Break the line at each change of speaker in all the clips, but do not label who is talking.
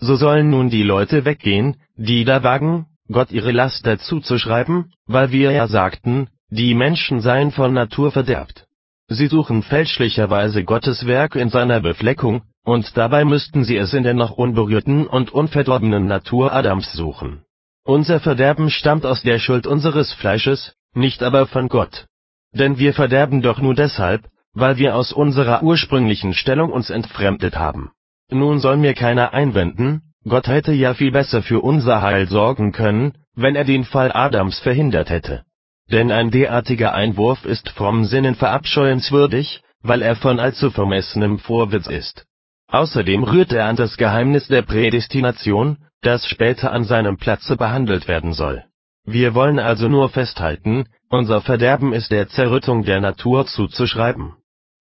So sollen nun die Leute weggehen, die da wagen, Gott ihre Laster zuzuschreiben, weil wir ja sagten, die Menschen seien von Natur verderbt. Sie suchen fälschlicherweise Gottes Werk in seiner Befleckung, und dabei müssten sie es in der noch unberührten und unverdorbenen Natur Adams suchen. Unser Verderben stammt aus der Schuld unseres Fleisches, nicht aber von Gott. Denn wir verderben doch nur deshalb, weil wir aus unserer ursprünglichen Stellung uns entfremdet haben. Nun soll mir keiner einwenden, Gott hätte ja viel besser für unser Heil sorgen können, wenn er den Fall Adams verhindert hätte. Denn ein derartiger Einwurf ist vom Sinnen verabscheuenswürdig, weil er von allzu vermessenem Vorwitz ist. Außerdem rührt er an das Geheimnis der Prädestination, das später an seinem Platze behandelt werden soll. Wir wollen also nur festhalten, unser Verderben ist der Zerrüttung der Natur zuzuschreiben.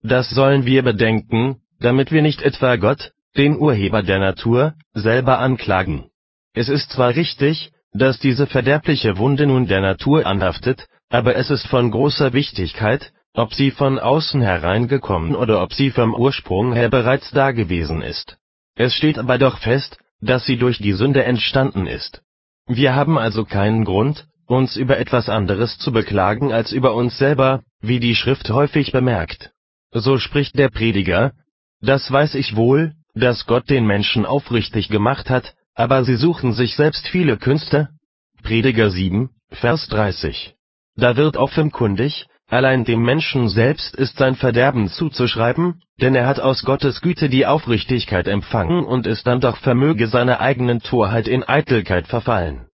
Das sollen wir bedenken, damit wir nicht etwa Gott, den Urheber der Natur, selber anklagen. Es ist zwar richtig, dass diese verderbliche Wunde nun der Natur anhaftet, aber es ist von großer Wichtigkeit, ob sie von außen hereingekommen oder ob sie vom Ursprung her bereits dagewesen ist. Es steht aber doch fest, dass sie durch die Sünde entstanden ist. Wir haben also keinen Grund, uns über etwas anderes zu beklagen als über uns selber, wie die Schrift häufig bemerkt. So spricht der Prediger, das weiß ich wohl, dass Gott den Menschen aufrichtig gemacht hat, aber sie suchen sich selbst viele Künste. Prediger 7, Vers 30. Da wird offenkundig, allein dem Menschen selbst ist sein Verderben zuzuschreiben, denn er hat aus Gottes Güte die Aufrichtigkeit empfangen und ist dann doch vermöge seiner eigenen Torheit in Eitelkeit verfallen